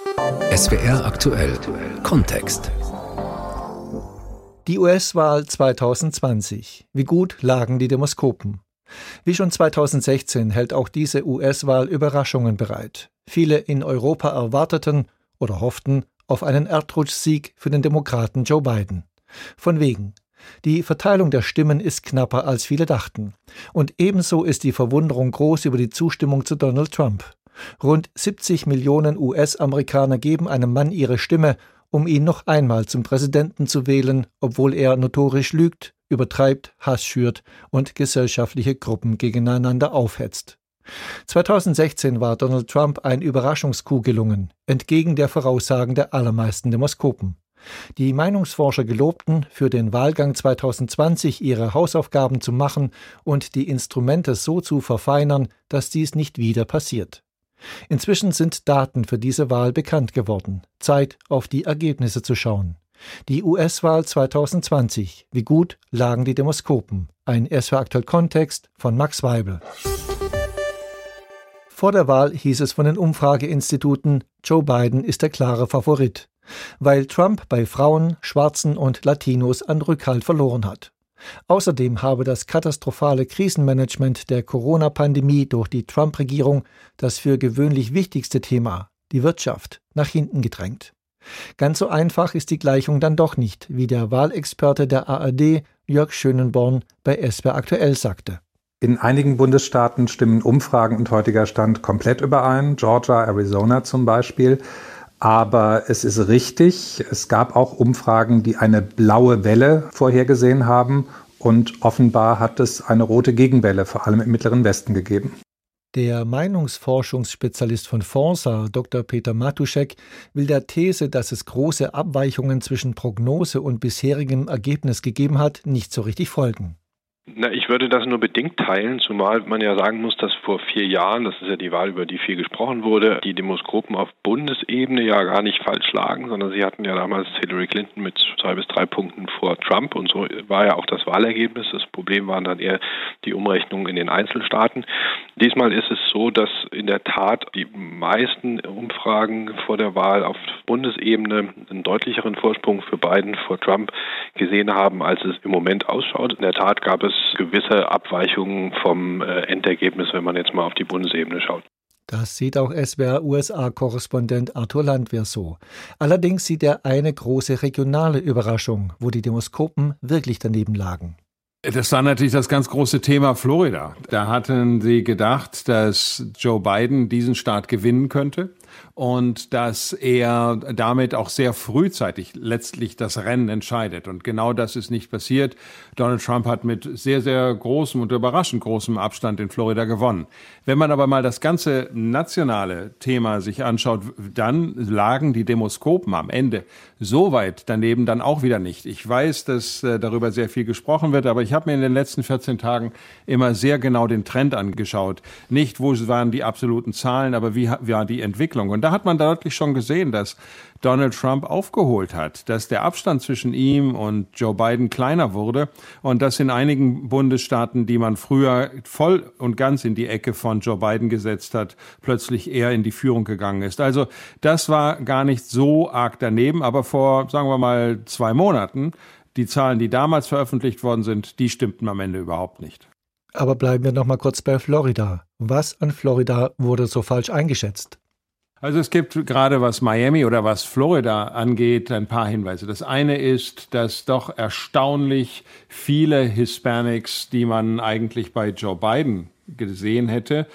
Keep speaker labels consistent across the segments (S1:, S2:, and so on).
S1: SWR aktuell Kontext.
S2: Die US-Wahl 2020. Wie gut lagen die Demoskopen? Wie schon 2016 hält auch diese US-Wahl Überraschungen bereit. Viele in Europa erwarteten oder hofften auf einen Erdrutschsieg für den Demokraten Joe Biden. Von wegen. Die Verteilung der Stimmen ist knapper, als viele dachten. Und ebenso ist die Verwunderung groß über die Zustimmung zu Donald Trump. Rund 70 Millionen US-Amerikaner geben einem Mann ihre Stimme, um ihn noch einmal zum Präsidenten zu wählen, obwohl er notorisch lügt, übertreibt, Hass schürt und gesellschaftliche Gruppen gegeneinander aufhetzt. 2016 war Donald Trump ein Überraschungskuh gelungen, entgegen der Voraussagen der allermeisten Demoskopen. Die Meinungsforscher gelobten, für den Wahlgang 2020 ihre Hausaufgaben zu machen und die Instrumente so zu verfeinern, dass dies nicht wieder passiert. Inzwischen sind Daten für diese Wahl bekannt geworden. Zeit, auf die Ergebnisse zu schauen. Die US-Wahl 2020. Wie gut lagen die Demoskopen? Ein SW aktuell Kontext von Max Weibel. Vor der Wahl hieß es von den Umfrageinstituten, Joe Biden ist der klare Favorit, weil Trump bei Frauen, Schwarzen und Latinos an Rückhalt verloren hat. Außerdem habe das katastrophale Krisenmanagement der Corona-Pandemie durch die Trump-Regierung das für gewöhnlich wichtigste Thema, die Wirtschaft, nach hinten gedrängt. Ganz so einfach ist die Gleichung dann doch nicht, wie der Wahlexperte der ARD Jörg Schönenborn bei SWR aktuell sagte.
S3: In einigen Bundesstaaten stimmen Umfragen und heutiger Stand komplett überein, Georgia, Arizona zum Beispiel. Aber es ist richtig, es gab auch Umfragen, die eine blaue Welle vorhergesehen haben und offenbar hat es eine rote Gegenwelle, vor allem im Mittleren Westen, gegeben.
S2: Der Meinungsforschungsspezialist von Forsa, Dr. Peter Matuschek, will der These, dass es große Abweichungen zwischen Prognose und bisherigem Ergebnis gegeben hat, nicht so richtig folgen.
S4: Na, ich würde das nur bedingt teilen, zumal man ja sagen muss, dass vor vier Jahren, das ist ja die Wahl, über die viel gesprochen wurde, die Demoskopen auf Bundesebene ja gar nicht falsch lagen, sondern sie hatten ja damals Hillary Clinton mit zwei bis drei Punkten vor Trump und so war ja auch das Wahlergebnis. Das Problem waren dann eher die Umrechnungen in den Einzelstaaten. Diesmal ist es so, dass in der Tat die meisten Umfragen vor der Wahl auf Bundesebene einen deutlicheren Vorsprung für Biden vor Trump gesehen haben, als es im Moment ausschaut. In der Tat gab es gewisse Abweichungen vom äh, Endergebnis, wenn man jetzt mal auf die Bundesebene schaut.
S2: Das sieht auch SWR-USA-Korrespondent Arthur Landwehr so. Allerdings sieht er eine große regionale Überraschung, wo die Demoskopen wirklich daneben lagen.
S5: Das war natürlich das ganz große Thema Florida. Da hatten sie gedacht, dass Joe Biden diesen Staat gewinnen könnte und dass er damit auch sehr frühzeitig letztlich das Rennen entscheidet. Und genau das ist nicht passiert. Donald Trump hat mit sehr, sehr großem und überraschend großem Abstand in Florida gewonnen. Wenn man aber mal das ganze nationale Thema sich anschaut, dann lagen die Demoskopen am Ende so weit daneben dann auch wieder nicht. Ich weiß, dass äh, darüber sehr viel gesprochen wird, aber ich habe mir in den letzten 14 Tagen immer sehr genau den Trend angeschaut. Nicht, wo waren die absoluten Zahlen, aber wie war die Entwicklung. Und da hat man deutlich schon gesehen, dass Donald Trump aufgeholt hat, dass der Abstand zwischen ihm und Joe Biden kleiner wurde und dass in einigen Bundesstaaten, die man früher voll und ganz in die Ecke von Joe Biden gesetzt hat, plötzlich eher in die Führung gegangen ist. Also das war gar nicht so arg daneben, aber vor, sagen wir mal, zwei Monaten, die Zahlen, die damals veröffentlicht worden sind, die stimmten am Ende überhaupt nicht.
S2: Aber bleiben wir noch mal kurz bei Florida. Was an Florida wurde so falsch eingeschätzt?
S5: Also es gibt gerade was Miami oder was Florida angeht ein paar Hinweise. Das eine ist, dass doch erstaunlich viele Hispanics, die man eigentlich bei Joe Biden gesehen hätte,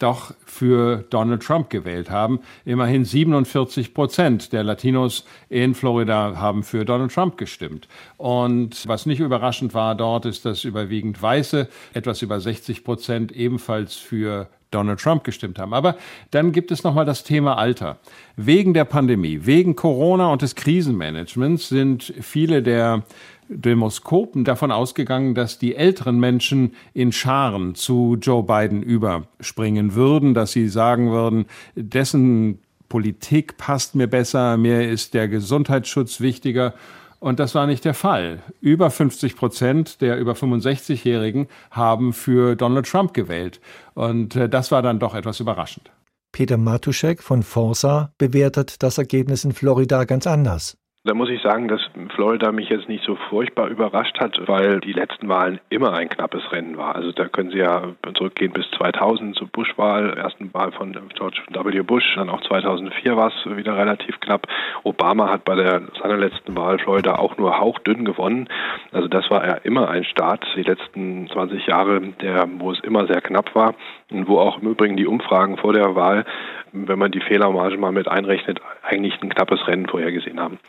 S5: doch für Donald Trump gewählt haben. Immerhin 47 Prozent der Latinos in Florida haben für Donald Trump gestimmt. Und was nicht überraschend war dort, ist, dass überwiegend Weiße, etwas über 60 Prozent ebenfalls für Donald Trump gestimmt haben. Aber dann gibt es nochmal das Thema Alter. Wegen der Pandemie, wegen Corona und des Krisenmanagements sind viele der Demoskopen davon ausgegangen, dass die älteren Menschen in Scharen zu Joe Biden überspringen würden, dass sie sagen würden, dessen Politik passt mir besser, mir ist der Gesundheitsschutz wichtiger und das war nicht der Fall. Über 50 Prozent der über 65-Jährigen haben für Donald Trump gewählt. Und äh, das war dann doch etwas überraschend.
S2: Peter Matuschek von Forsa bewertet das Ergebnis in Florida ganz anders.
S4: Da muss ich sagen, dass Florida mich jetzt nicht so furchtbar überrascht hat, weil die letzten Wahlen immer ein knappes Rennen war. Also da können Sie ja zurückgehen bis 2000 zur Bush-Wahl, ersten Wahl von George W. Bush, dann auch 2004 war es wieder relativ knapp. Obama hat bei der, seiner letzten Wahl Florida auch nur hauchdünn gewonnen. Also das war ja immer ein Staat, die letzten 20 Jahre, der, wo es immer sehr knapp war und wo auch im Übrigen die Umfragen vor der Wahl, wenn man die Fehlermarge mal mit einrechnet, eigentlich ein knappes Rennen vorhergesehen haben.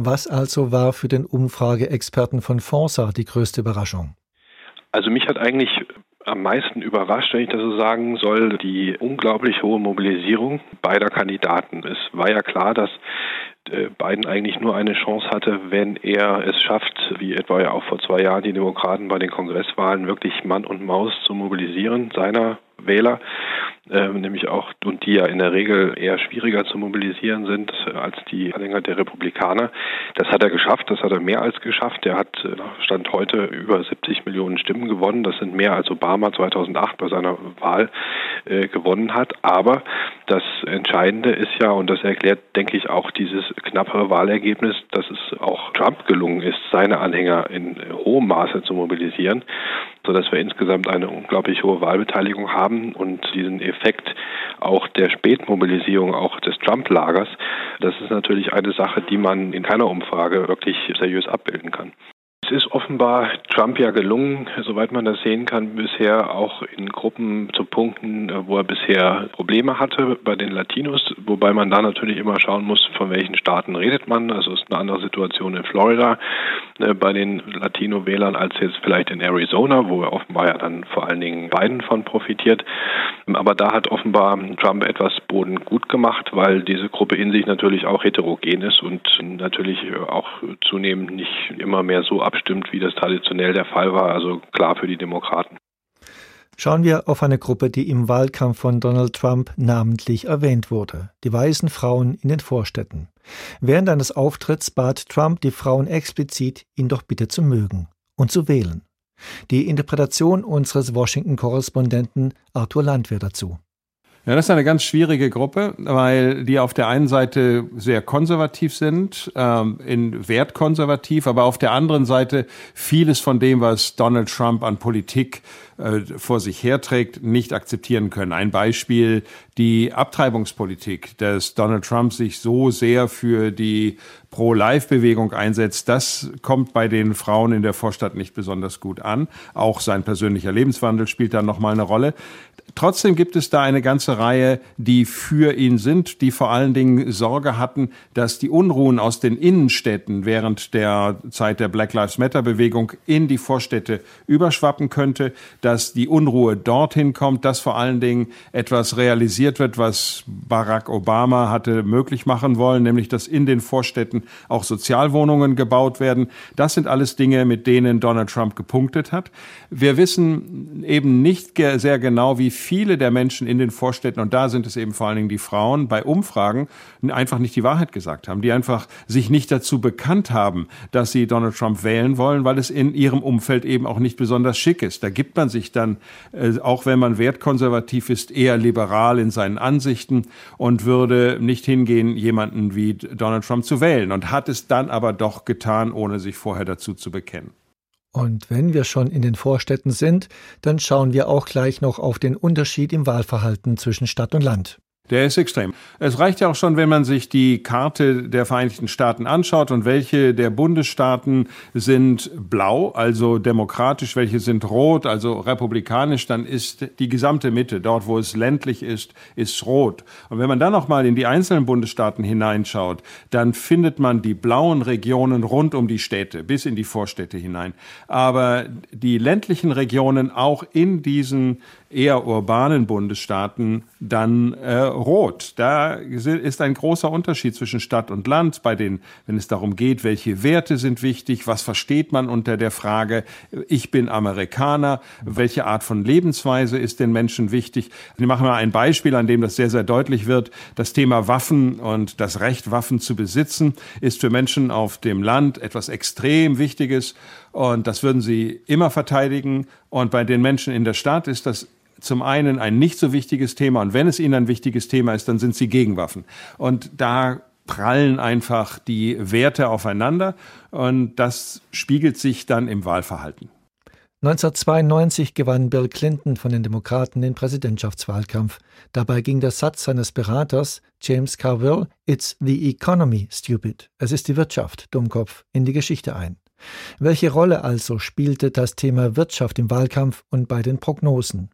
S2: Was also war für den Umfrageexperten von Forsa die größte Überraschung?
S4: Also mich hat eigentlich am meisten überrascht, wenn ich das so sagen soll, die unglaublich hohe Mobilisierung beider Kandidaten. Es war ja klar, dass äh, Biden eigentlich nur eine Chance hatte, wenn er es schafft, wie etwa ja auch vor zwei Jahren die Demokraten bei den Kongresswahlen, wirklich Mann und Maus zu mobilisieren, seiner Wähler äh, nämlich auch, und die ja in der Regel eher schwieriger zu mobilisieren sind als die Anhänger der Republikaner. Das hat er geschafft, das hat er mehr als geschafft. Er hat äh, Stand heute über 70 Millionen Stimmen gewonnen. Das sind mehr als Obama 2008 bei seiner Wahl äh, gewonnen hat. Aber das Entscheidende ist ja, und das erklärt, denke ich, auch dieses knappere Wahlergebnis, dass es auch Trump gelungen ist, seine Anhänger in hohem Maße zu mobilisieren, sodass wir insgesamt eine unglaublich hohe Wahlbeteiligung haben und diesen Effekt Effekt auch der Spätmobilisierung auch des Trump-Lagers, das ist natürlich eine Sache, die man in keiner Umfrage wirklich seriös abbilden kann. Es ist offenbar Trump ja gelungen, soweit man das sehen kann, bisher auch in Gruppen zu punkten, wo er bisher Probleme hatte bei den Latinos, wobei man da natürlich immer schauen muss, von welchen Staaten redet man. Also es ist eine andere Situation in Florida äh, bei den Latino-Wählern als jetzt vielleicht in Arizona, wo er offenbar ja dann vor allen Dingen Biden von profitiert. Aber da hat offenbar Trump etwas Boden gut gemacht, weil diese Gruppe in sich natürlich auch heterogen ist und natürlich auch zunehmend nicht immer mehr so abschließt abstimmt, wie das traditionell der Fall war, also klar für die Demokraten.
S2: Schauen wir auf eine Gruppe, die im Wahlkampf von Donald Trump namentlich erwähnt wurde, die weißen Frauen in den Vorstädten. Während eines Auftritts bat Trump die Frauen explizit, ihn doch bitte zu mögen und zu wählen. Die Interpretation unseres Washington-Korrespondenten Arthur Landwehr dazu.
S5: Ja, das ist eine ganz schwierige Gruppe, weil die auf der einen Seite sehr konservativ sind, ähm, in Wert konservativ, aber auf der anderen Seite vieles von dem, was Donald Trump an Politik äh, vor sich herträgt, nicht akzeptieren können. Ein Beispiel, die Abtreibungspolitik, dass Donald Trump sich so sehr für die Pro-Life-Bewegung einsetzt, das kommt bei den Frauen in der Vorstadt nicht besonders gut an. Auch sein persönlicher Lebenswandel spielt da nochmal eine Rolle. Trotzdem gibt es da eine ganze Reihe, die für ihn sind, die vor allen Dingen Sorge hatten, dass die Unruhen aus den Innenstädten während der Zeit der Black Lives Matter Bewegung in die Vorstädte überschwappen könnte, dass die Unruhe dorthin kommt, dass vor allen Dingen etwas realisiert wird, was Barack Obama hatte möglich machen wollen, nämlich dass in den Vorstädten auch Sozialwohnungen gebaut werden. Das sind alles Dinge, mit denen Donald Trump gepunktet hat. Wir wissen eben nicht sehr genau, wie viele der Menschen in den Vorstädten, und da sind es eben vor allen Dingen die Frauen, bei Umfragen einfach nicht die Wahrheit gesagt haben, die einfach sich nicht dazu bekannt haben, dass sie Donald Trump wählen wollen, weil es in ihrem Umfeld eben auch nicht besonders schick ist. Da gibt man sich dann, äh, auch wenn man wertkonservativ ist, eher liberal in seinen Ansichten und würde nicht hingehen, jemanden wie Donald Trump zu wählen und hat es dann aber doch getan, ohne sich vorher dazu zu bekennen.
S2: Und wenn wir schon in den Vorstädten sind, dann schauen wir auch gleich noch auf den Unterschied im Wahlverhalten zwischen Stadt und Land.
S5: Der ist extrem. Es reicht ja auch schon, wenn man sich die Karte der Vereinigten Staaten anschaut und welche der Bundesstaaten sind blau, also demokratisch, welche sind rot, also republikanisch, dann ist die gesamte Mitte, dort wo es ländlich ist, ist rot. Und wenn man dann noch mal in die einzelnen Bundesstaaten hineinschaut, dann findet man die blauen Regionen rund um die Städte, bis in die Vorstädte hinein. Aber die ländlichen Regionen auch in diesen eher urbanen Bundesstaaten dann äh, rot. Da ist ein großer Unterschied zwischen Stadt und Land, bei den, wenn es darum geht, welche Werte sind wichtig, was versteht man unter der Frage, ich bin Amerikaner, welche Art von Lebensweise ist den Menschen wichtig. Ich mache mal ein Beispiel, an dem das sehr, sehr deutlich wird. Das Thema Waffen und das Recht, Waffen zu besitzen, ist für Menschen auf dem Land etwas extrem Wichtiges und das würden sie immer verteidigen. Und bei den Menschen in der Stadt ist das zum einen ein nicht so wichtiges Thema und wenn es ihnen ein wichtiges Thema ist, dann sind sie gegen Waffen. Und da prallen einfach die Werte aufeinander und das spiegelt sich dann im Wahlverhalten.
S2: 1992 gewann Bill Clinton von den Demokraten den Präsidentschaftswahlkampf. Dabei ging der Satz seines Beraters James Carville, It's the economy, stupid. Es ist die Wirtschaft, Dummkopf, in die Geschichte ein. Welche Rolle also spielte das Thema Wirtschaft im Wahlkampf und bei den Prognosen?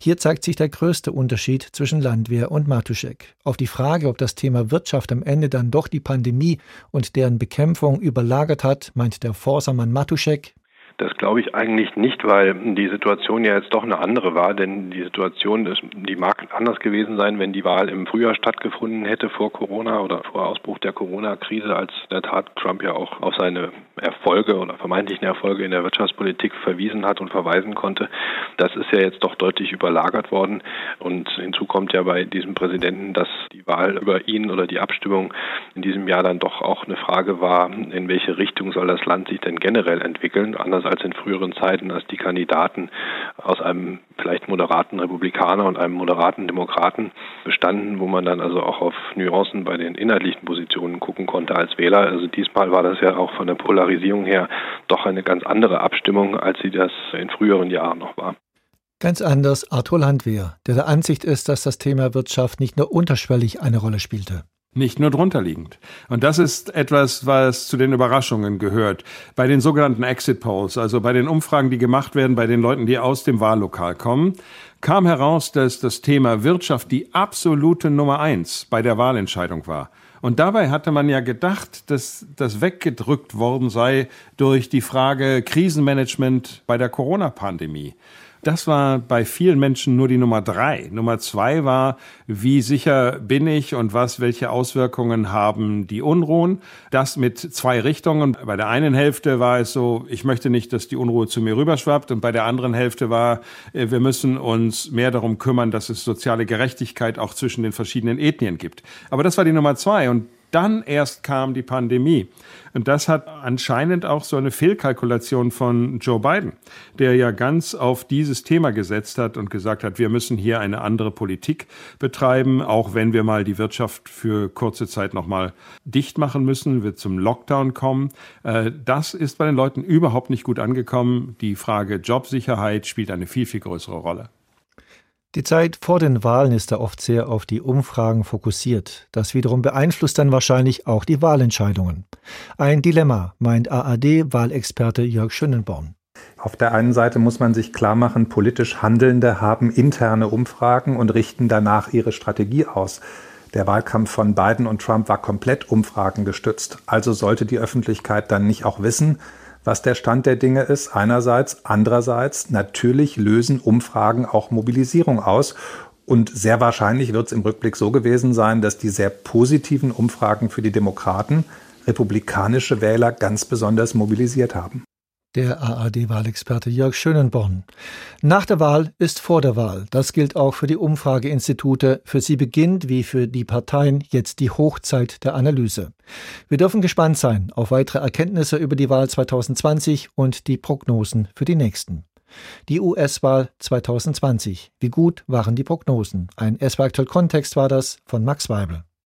S2: Hier zeigt sich der größte Unterschied zwischen Landwehr und Matuschek. Auf die Frage, ob das Thema Wirtschaft am Ende dann doch die Pandemie und deren Bekämpfung überlagert hat, meint der Forsermann Matuschek,
S4: das glaube ich eigentlich nicht, weil die Situation ja jetzt doch eine andere war, denn die Situation, ist, die mag anders gewesen sein, wenn die Wahl im Frühjahr stattgefunden hätte vor Corona oder vor Ausbruch der Corona-Krise, als in der Tat Trump ja auch auf seine Erfolge oder vermeintlichen Erfolge in der Wirtschaftspolitik verwiesen hat und verweisen konnte. Das ist ja jetzt doch deutlich überlagert worden und hinzu kommt ja bei diesem Präsidenten, dass die Wahl über ihn oder die Abstimmung in diesem Jahr dann doch auch eine Frage war, in welche Richtung soll das Land sich denn generell entwickeln. Anders als in früheren Zeiten, als die Kandidaten aus einem vielleicht moderaten Republikaner und einem moderaten Demokraten bestanden, wo man dann also auch auf Nuancen bei den inhaltlichen Positionen gucken konnte als Wähler. Also diesmal war das ja auch von der Polarisierung her doch eine ganz andere Abstimmung, als sie das in früheren Jahren noch war.
S2: Ganz anders Arthur Landwehr, der der Ansicht ist, dass das Thema Wirtschaft nicht nur unterschwellig eine Rolle spielte
S5: nicht nur drunter liegend. Und das ist etwas, was zu den Überraschungen gehört. Bei den sogenannten Exit Polls, also bei den Umfragen, die gemacht werden bei den Leuten, die aus dem Wahllokal kommen, kam heraus, dass das Thema Wirtschaft die absolute Nummer eins bei der Wahlentscheidung war. Und dabei hatte man ja gedacht, dass das weggedrückt worden sei durch die Frage Krisenmanagement bei der Corona-Pandemie. Das war bei vielen Menschen nur die Nummer drei. Nummer zwei war, wie sicher bin ich und was, welche Auswirkungen haben die Unruhen. Das mit zwei Richtungen. Bei der einen Hälfte war es so, ich möchte nicht, dass die Unruhe zu mir rüberschwappt. Und bei der anderen Hälfte war, äh, wir müssen uns mehr darum kümmern, dass es soziale Gerechtigkeit auch zwischen den verschiedenen Ethnien gibt. Aber das war die Nummer zwei. Und dann erst kam die Pandemie. Und das hat anscheinend auch so eine Fehlkalkulation von Joe Biden, der ja ganz auf dieses Thema gesetzt hat und gesagt hat, wir müssen hier eine andere Politik betreiben, auch wenn wir mal die Wirtschaft für kurze Zeit nochmal dicht machen müssen, wird zum Lockdown kommen. Äh, das ist bei den Leuten überhaupt nicht gut angekommen. Die Frage Jobsicherheit spielt eine viel, viel größere Rolle.
S2: Die Zeit vor den Wahlen ist da oft sehr auf die Umfragen fokussiert. Das wiederum beeinflusst dann wahrscheinlich auch die Wahlentscheidungen. Ein Dilemma, meint ARD-Wahlexperte Jörg Schönenborn.
S3: Auf der einen Seite muss man sich klar machen, politisch Handelnde haben interne Umfragen und richten danach ihre Strategie aus. Der Wahlkampf von Biden und Trump war komplett Umfragen gestützt. Also sollte die Öffentlichkeit dann nicht auch wissen, was der Stand der Dinge ist, einerseits. Andererseits, natürlich lösen Umfragen auch Mobilisierung aus. Und sehr wahrscheinlich wird es im Rückblick so gewesen sein, dass die sehr positiven Umfragen für die Demokraten republikanische Wähler ganz besonders mobilisiert haben
S2: der ARD-Wahlexperte Jörg Schönenborn. Nach der Wahl ist vor der Wahl. Das gilt auch für die Umfrageinstitute. Für sie beginnt, wie für die Parteien, jetzt die Hochzeit der Analyse. Wir dürfen gespannt sein auf weitere Erkenntnisse über die Wahl 2020 und die Prognosen für die nächsten. Die US-Wahl 2020. Wie gut waren die Prognosen? Ein S-Aktuell Kontext war das von Max Weibel.